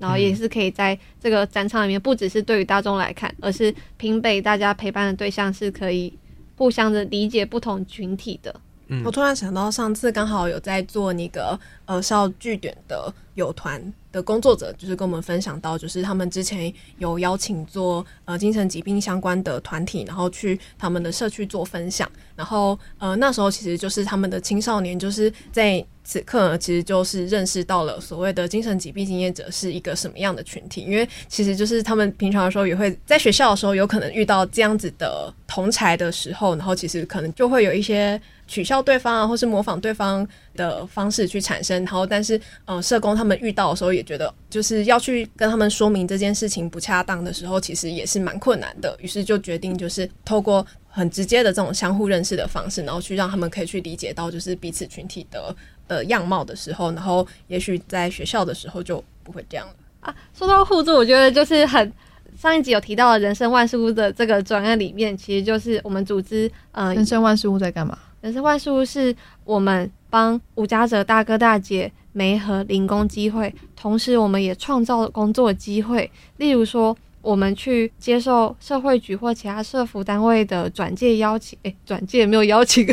然后也是可以在这个展场里面，不只是对于大众来看，而是平北大家陪伴的对象是可以互相的理解不同群体的。嗯，我突然想到，上次刚好有在做那个呃校剧点的友团的工作者，就是跟我们分享到，就是他们之前有邀请做呃精神疾病相关的团体，然后去他们的社区做分享，然后呃那时候其实就是他们的青少年就是在。此刻呢，其实就是认识到了所谓的精神疾病经验者是一个什么样的群体，因为其实就是他们平常的时候也会在学校的时候有可能遇到这样子的同才的时候，然后其实可能就会有一些取笑对方啊，或是模仿对方的方式去产生，然后但是嗯，社工他们遇到的时候也觉得就是要去跟他们说明这件事情不恰当的时候，其实也是蛮困难的，于是就决定就是透过很直接的这种相互认识的方式，然后去让他们可以去理解到就是彼此群体的。的样貌的时候，然后也许在学校的时候就不会这样了啊。说到互助，我觉得就是很上一集有提到的人生万事屋的这个专案里面，其实就是我们组织嗯，人生万事屋在干嘛？人生万事屋是我们帮无家者大哥大姐媒合零工机会，同时我们也创造了工作机会，例如说。我们去接受社会局或其他社福单位的转介邀请，诶，转介没有邀请，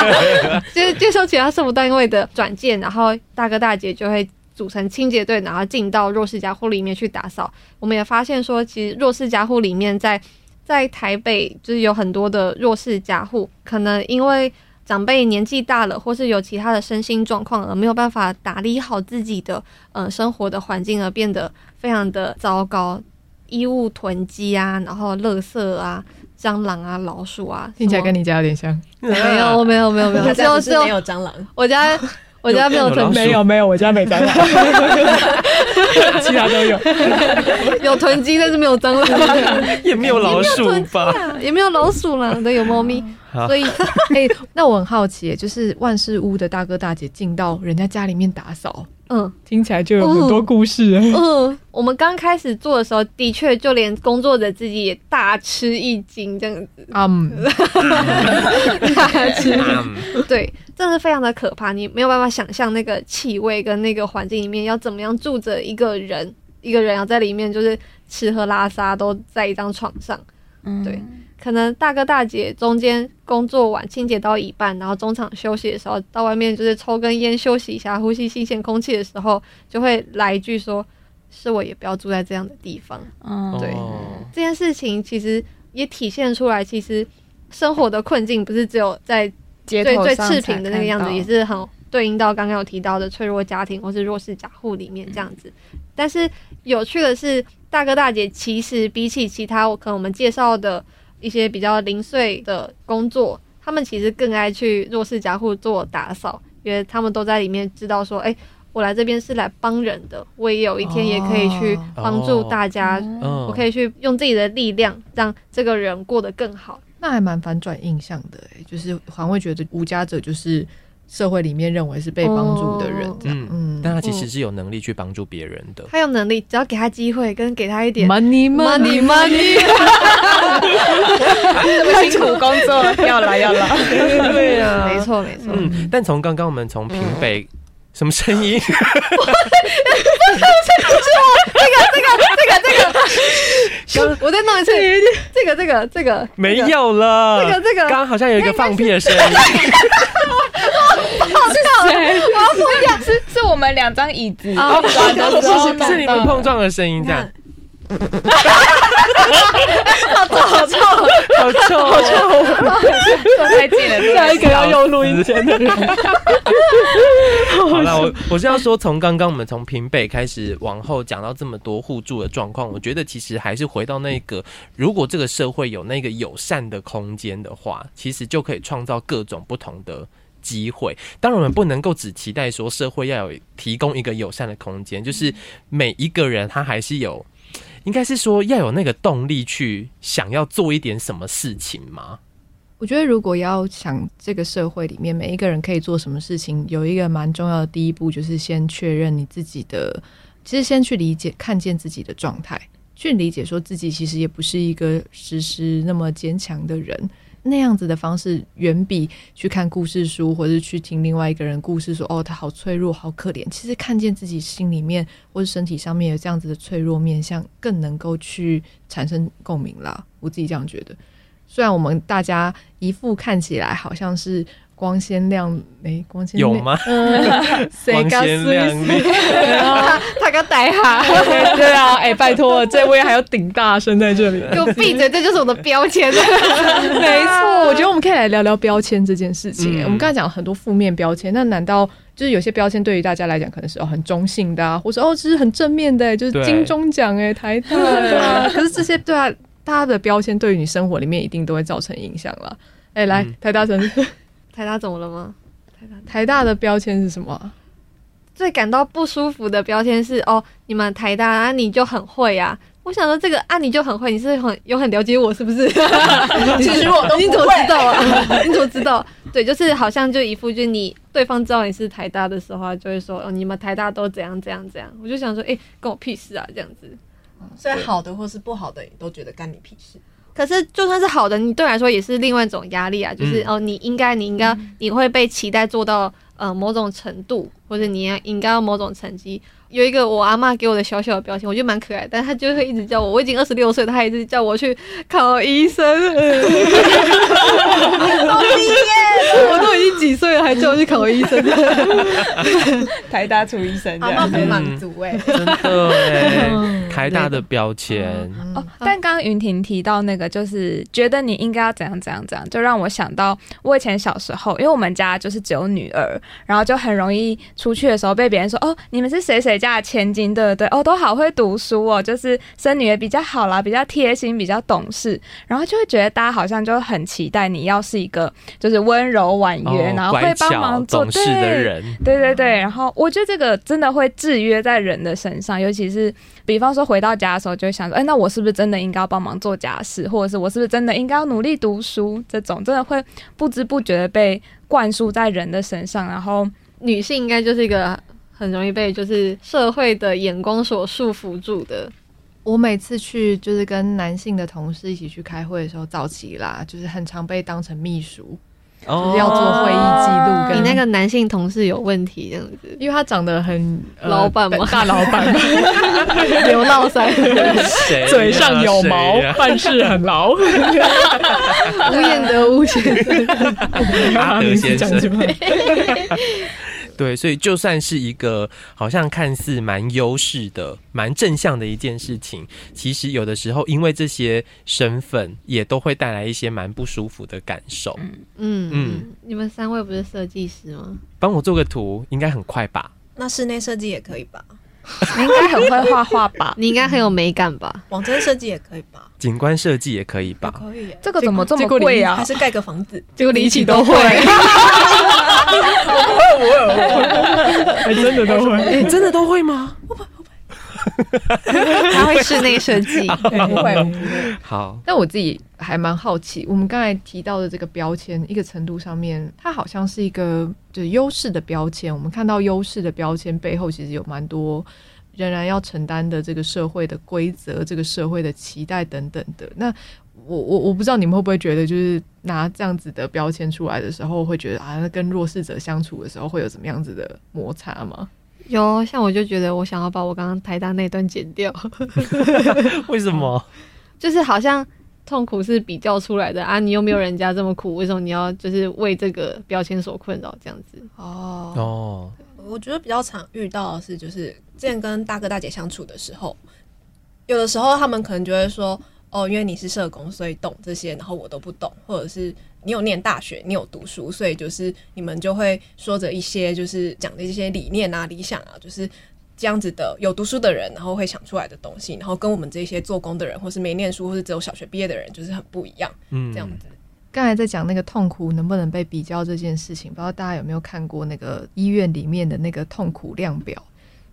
接接受其他社福单位的转介，然后大哥大姐就会组成清洁队，然后进到弱势家户里面去打扫。我们也发现说，其实弱势家户里面在在台北就是有很多的弱势家户，可能因为长辈年纪大了，或是有其他的身心状况而没有办法打理好自己的呃生活的环境，而变得非常的糟糕，衣物囤积啊，然后垃圾啊、蟑螂啊、老鼠啊，听起来跟你家有点像。没有，没有，没有，没有，只有只有没有蟑螂。我家我家没有囤，没有没有，我家没蟑螂，其他都有，有囤鸡，但是没有蟑螂，也没有老鼠吧，也没有老鼠啦，对有猫咪。所以，哎、欸，那我很好奇，就是万事屋的大哥大姐进到人家家里面打扫，嗯，听起来就有很多故事。嗯，嗯，我们刚开始做的时候，的确就连工作者自己也大吃一惊，这样子。嗯，大吃一惊，对，真的是非常的可怕。你没有办法想象那个气味跟那个环境里面要怎么样住着一个人，一个人要在里面就是吃喝拉撒都在一张床上，嗯，对。可能大哥大姐中间工作完清洁到一半，然后中场休息的时候，到外面就是抽根烟休息一下，呼吸新鲜空气的时候，就会来一句说：“是我也不要住在这样的地方。”嗯，对，这件事情其实也体现出来，其实生活的困境不是只有在最最赤贫的那个样子，也是很对应到刚刚有提到的脆弱家庭或是弱势家户里面这样子。但是有趣的是，大哥大姐其实比起其他我可能我们介绍的。一些比较零碎的工作，他们其实更爱去弱势家户做打扫，因为他们都在里面知道说，哎、欸，我来这边是来帮人的，我也有一天也可以去帮助大家，哦、我可以去用自己的力量让这个人过得更好。那还蛮反转印象的，欸，就是还会觉得无家者就是。社会里面认为是被帮助的人，这样，嗯，嗯，但他其实是有能力去帮助别人的。他有能力，只要给他机会，跟给他一点 money money money，这么辛苦工作，要来要来，对啊，没错没错。嗯，但从刚刚我们从平北，什么声音？是我这个这个这个这个，我再弄一次，这个这个这个没有了，这个这个，刚刚好像有一个放屁的声音。是谁？我要不一样，是是我们两张椅子碰撞的时候，是你们碰撞的声音，这样。好臭，好臭，好臭，好臭！太近了，下一个要用录音间的人。好了，我我是要说，从刚刚我们从平北开始往后讲到这么多互助的状况，我觉得其实还是回到那个，如果这个社会有那个友善的空间的话，其实就可以创造各种不同的。机会，当然我们不能够只期待说社会要有提供一个友善的空间，就是每一个人他还是有，应该是说要有那个动力去想要做一点什么事情吗？我觉得如果要想这个社会里面每一个人可以做什么事情，有一个蛮重要的第一步就是先确认你自己的，其实先去理解、看见自己的状态，去理解说自己其实也不是一个时时那么坚强的人。那样子的方式，远比去看故事书，或是去听另外一个人故事说，哦，他好脆弱，好可怜。其实看见自己心里面或者身体上面有这样子的脆弱面相，更能够去产生共鸣啦。我自己这样觉得。虽然我们大家一副看起来好像是。光鲜亮，哎，光鲜有吗？嗯 光鲜亮丽，他刚带哈，对啊，哎，拜托，这位还要顶大声在这里，给我闭嘴，这就是我的标签。没错，我觉得我们可以来聊聊标签这件事情。我们刚才讲了很多负面标签，那难道就是有些标签对于大家来讲可能是哦很中性的啊，或者哦这是很正面的，就是金钟奖哎，台大啊，可是这些对啊，大家的标签对于你生活里面一定都会造成影响了。哎，来台大城市。台大怎么了吗？台大台大的标签是什么？最感到不舒服的标签是哦，你们台大啊，你就很会啊。我想说这个啊，你就很会，你是很有很了解我是不是？其实我都你怎么知道啊？你怎么知道？对，就是好像就一副就你对方知道你是台大的时候，就会说哦，你们台大都怎样怎样怎样。我就想说，哎，关我屁事啊，这样子。所以好的或是不好的，你都觉得干你屁事。可是，就算是好的，你对我来说也是另外一种压力啊。就是、嗯、哦，你应该，你应该，你会被期待做到呃某种程度，或者你要应该要某种成绩。有一个我阿嬷给我的小小的标签，我觉得蛮可爱，但他就会一直叫我，我已经二十六岁，他还一直叫我去考医生。毕业，我都已经几岁了，还叫我去考医生。台大出医生，阿妈很满足哎，真的哎，台大的标签哦。但刚刚云婷提到那个，就是觉得你应该要怎样怎样怎样，就让我想到我以前小时候，因为我们家就是只有女儿，然后就很容易出去的时候被别人说哦，你们是谁谁家千金，对不对？哦，都好会读书哦，就是生女儿比较好啦，比较贴心，比较懂事，然后就会觉得大家好像就很期待你要是一个就是温柔婉约，然后会帮忙做事的人，对对对。然后我觉得这个真的会制约在人的身上，尤其是比方说回到家的时候，就会想说，哎，那我是不是真的应该要帮忙做家事，或者是我是不是真的应该要努力读书？这种真的会不知不觉的被灌输在人的身上，然后女性应该就是一个。很容易被就是社会的眼光所束缚住的。我每次去就是跟男性的同事一起去开会的时候，早期啦，就是很常被当成秘书，哦、就是要做会议记录。跟你那个男性同事有问题这样子，因为他长得很、呃、老板嘛，大老板，刘老三，嘴上有毛，办事很牢。吴彦德吴先生，阿德先生。对，所以就算是一个好像看似蛮优势的、蛮正向的一件事情，其实有的时候因为这些身份，也都会带来一些蛮不舒服的感受。嗯嗯，嗯，你们三位不是设计师吗？帮我做个图，应该很快吧？那室内设计也可以吧？你应该很会画画吧？你应该很有美感吧？网站设计也可以吧？景观设计也可以吧？可以。这个怎么这么贵啊？还是盖个房子？结果你一起都会。真的都会？欸、真的都会吗？不会不会。他会室内设计，不会不会。好，但我自己还蛮好奇，我们刚才提到的这个标签，一个程度上面，它好像是一个就是优势的标签。我们看到优势的标签背后，其实有蛮多仍然要承担的这个社会的规则、这个社会的期待等等的。那我我我不知道你们会不会觉得，就是拿这样子的标签出来的时候，会觉得啊，那跟弱势者相处的时候会有怎么样子的摩擦吗？有，像我就觉得我想要把我刚刚台大那段剪掉。为什么？就是好像痛苦是比较出来的啊，你又没有人家这么苦，为什么你要就是为这个标签所困扰这样子？哦哦，我觉得比较常遇到的是，就是之前跟大哥大姐相处的时候，有的时候他们可能就会说。哦，因为你是社工，所以懂这些，然后我都不懂，或者是你有念大学，你有读书，所以就是你们就会说着一些就是讲的一些理念啊、理想啊，就是这样子的有读书的人，然后会想出来的东西，然后跟我们这些做工的人，或是没念书，或是只有小学毕业的人，就是很不一样。嗯，这样子。刚才在讲那个痛苦能不能被比较这件事情，不知道大家有没有看过那个医院里面的那个痛苦量表？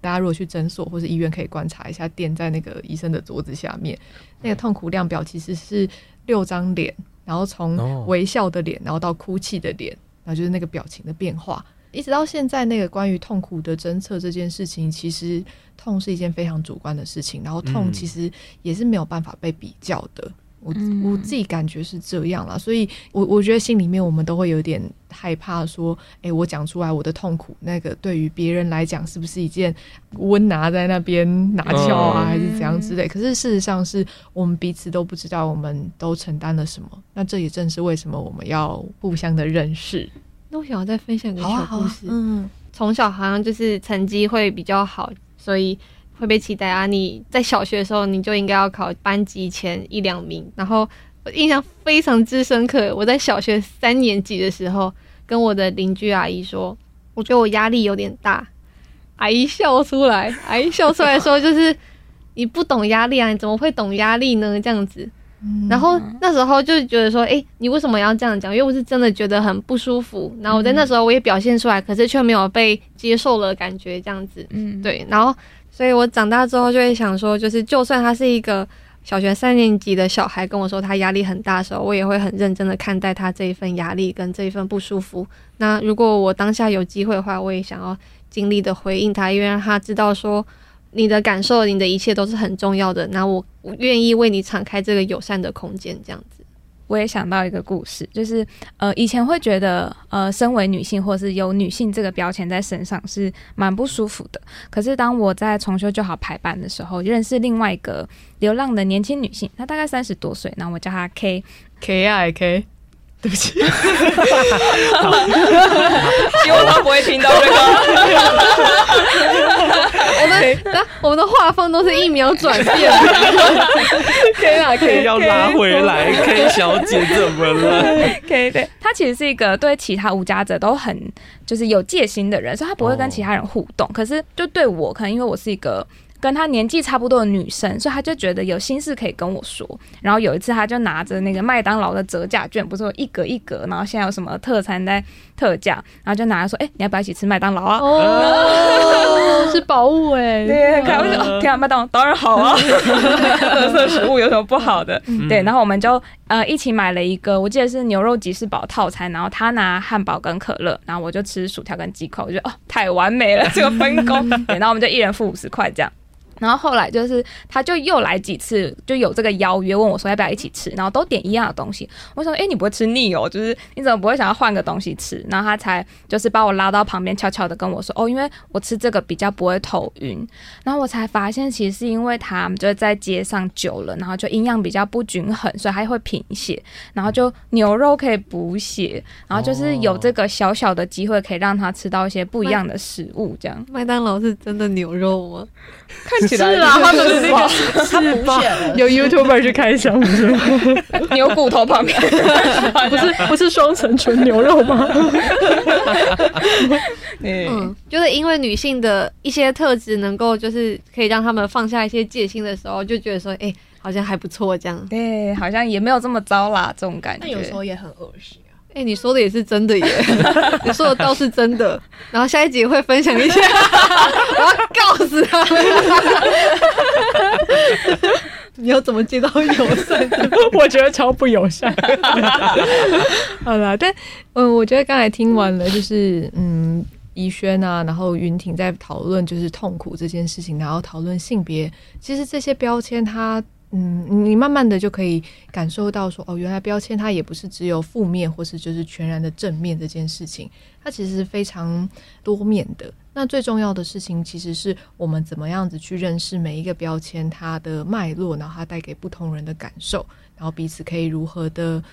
大家如果去诊所或是医院，可以观察一下，垫在那个医生的桌子下面，那个痛苦量表其实是六张脸，然后从微笑的脸，然后到哭泣的脸，然后就是那个表情的变化，一直到现在那个关于痛苦的侦测这件事情，其实痛是一件非常主观的事情，然后痛其实也是没有办法被比较的。我我自己感觉是这样啦，所以我我觉得心里面我们都会有点害怕，说，哎、欸，我讲出来我的痛苦，那个对于别人来讲是不是一件温拿在那边拿翘啊，还是怎样之类？可是事实上是我们彼此都不知道我们都承担了什么。那这也正是为什么我们要互相的认识。那我想要再分享个小故事，好啊好啊，嗯，从小好像就是成绩会比较好，所以。会被期待啊！你在小学的时候，你就应该要考班级前一两名。然后我印象非常之深刻，我在小学三年级的时候，跟我的邻居阿姨说，我觉得我压力有点大。阿姨笑出来，阿姨笑出来说，就是你不懂压力啊，你怎么会懂压力呢？这样子。然后那时候就觉得说，诶，你为什么要这样讲？因为我是真的觉得很不舒服。然后我在那时候我也表现出来，可是却没有被接受了感觉，这样子。嗯，对。然后。所以我长大之后就会想说，就是就算他是一个小学三年级的小孩，跟我说他压力很大的时候，我也会很认真的看待他这一份压力跟这一份不舒服。那如果我当下有机会的话，我也想要尽力的回应他，因为让他知道说你的感受、你的一切都是很重要的。那我愿意为你敞开这个友善的空间，这样子。我也想到一个故事，就是呃，以前会觉得呃，身为女性或是有女性这个标签在身上是蛮不舒服的。可是当我在重修就好排班的时候，认识另外一个流浪的年轻女性，她大概三十多岁，然后我叫她 K K I K。对不起，希望他不会听到这个。我们 我们的画风都是一秒转变。K 啊，K 要拉回来，K 小姐怎么了？K 对，他其实是一个对其他无家者都很就是有戒心的人，所以他不会跟其他人互动。可是就对我，可能因为我是一个。跟他年纪差不多的女生，所以他就觉得有心事可以跟我说。然后有一次，他就拿着那个麦当劳的折价券，不是有一格一格，然后现在有什么特餐在特价，然后就拿来说：“哎、欸，你要不要一起吃麦当劳啊？”哦，是宝物哎，对，开玩笑，天啊，麦当劳当然好啊，特色 食物有什么不好的？嗯、对，然后我们就呃一起买了一个，我记得是牛肉吉士堡套餐，然后他拿汉堡跟可乐，然后我就吃薯条跟鸡块，我觉得哦太完美了，这个分工。对，然后我们就一人付五十块这样。然后后来就是，他就又来几次，就有这个邀约，问我说要不要一起吃，然后都点一样的东西。我说，哎，你不会吃腻哦？就是你怎么不会想要换个东西吃？然后他才就是把我拉到旁边，悄悄的跟我说，哦，因为我吃这个比较不会头晕。然后我才发现，其实是因为他就是在街上久了，然后就营养比较不均衡，所以他会贫血。然后就牛肉可以补血，然后就是有这个小小的机会可以让他吃到一些不一样的食物。这样，麦当劳是真的牛肉吗？看。是啊，他们的那个是吧？有 YouTuber 去开箱是吗？牛骨头旁边 不是不是双层纯牛肉吗？嗯，就是因为女性的一些特质，能够就是可以让他们放下一些戒心的时候，就觉得说，哎、欸，好像还不错这样。对，好像也没有这么糟啦，这种感觉。但有时候也很恶心。哎、欸，你说的也是真的耶！你说的倒是真的。然后下一集会分享一下，我要告死他们。你要怎么接到友善？我觉得超不友善。好了，但嗯，我觉得刚才听完了，就是嗯，宜萱啊，然后云婷在讨论就是痛苦这件事情，然后讨论性别，其实这些标签它。嗯，你慢慢的就可以感受到说，哦，原来标签它也不是只有负面，或是就是全然的正面这件事情，它其实是非常多面的。那最重要的事情，其实是我们怎么样子去认识每一个标签它的脉络，然后它带给不同人的感受，然后彼此可以如何的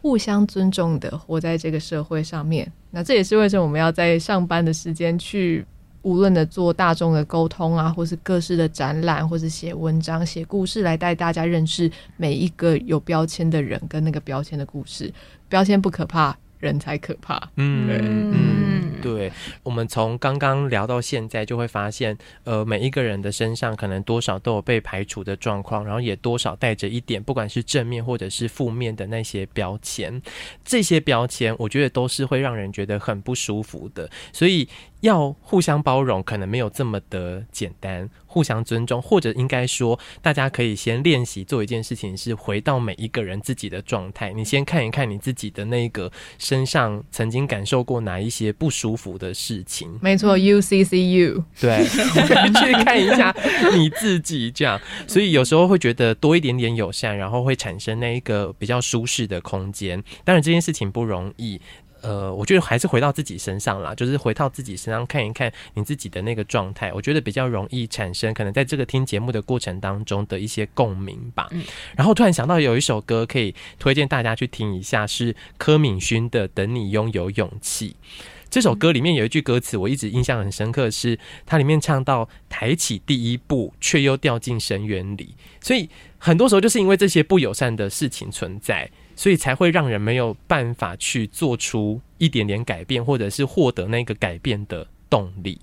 互相尊重的活在这个社会上面。那这也是为什么我们要在上班的时间去。无论的做大众的沟通啊，或是各式的展览，或是写文章、写故事，来带大家认识每一个有标签的人跟那个标签的故事。标签不可怕。人才可怕。嗯嗯，对。我们从刚刚聊到现在，就会发现，呃，每一个人的身上可能多少都有被排除的状况，然后也多少带着一点，不管是正面或者是负面的那些标签。这些标签，我觉得都是会让人觉得很不舒服的。所以要互相包容，可能没有这么的简单。互相尊重，或者应该说，大家可以先练习做一件事情，是回到每一个人自己的状态。你先看一看你自己的那个身上曾经感受过哪一些不舒服的事情。没错，U C C U，对，去看一下你自己这样。所以有时候会觉得多一点点友善，然后会产生那一个比较舒适的空间。当然这件事情不容易。呃，我觉得还是回到自己身上啦，就是回到自己身上看一看你自己的那个状态，我觉得比较容易产生可能在这个听节目的过程当中的一些共鸣吧。嗯，然后突然想到有一首歌可以推荐大家去听一下，是柯敏勋的《等你拥有勇气》。这首歌里面有一句歌词，我一直印象很深刻，是它里面唱到“抬起第一步，却又掉进深渊里”。所以很多时候就是因为这些不友善的事情存在。所以才会让人没有办法去做出一点点改变，或者是获得那个改变的动力。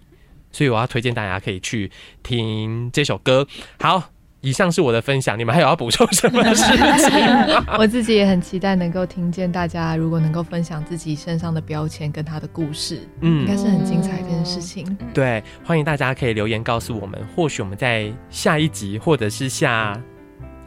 所以我要推荐大家可以去听这首歌。好，以上是我的分享，你们还有要补充什么事情？我自己也很期待能够听见大家如果能够分享自己身上的标签跟他的故事，嗯，应该是很精彩的一件事情。对，欢迎大家可以留言告诉我们，或许我们在下一集或者是下。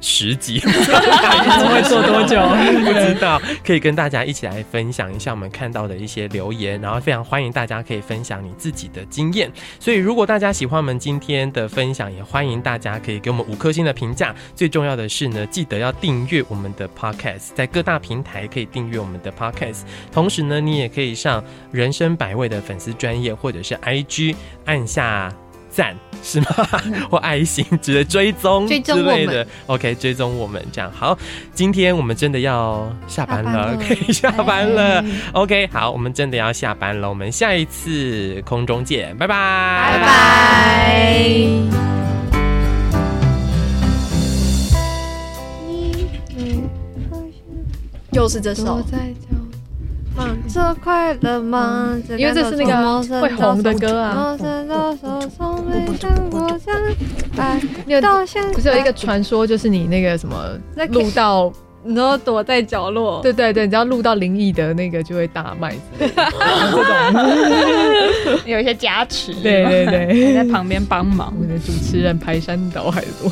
十集，会做多久？不知道，可以跟大家一起来分享一下我们看到的一些留言，然后非常欢迎大家可以分享你自己的经验。所以如果大家喜欢我们今天的分享，也欢迎大家可以给我们五颗星的评价。最重要的是呢，记得要订阅我们的 Podcast，在各大平台可以订阅我们的 Podcast。同时呢，你也可以上人生百味的粉丝专业或者是 IG 按下。赞是吗？或爱心值得追踪之类的？OK，追踪我们这样好。今天我们真的要下班了，可以下班了。OK，好，我们真的要下班了。我们下一次空中见，拜拜，拜拜。又是这首。这快乐吗？因为这是那个会红的歌啊到现在。不是有一个传说，就是你那个什么录到，然后躲在角落。对对对，你只要录到灵异的那个，就会大卖。这种有一些加持。对对对，在旁边帮忙。我的主持人排山倒海多。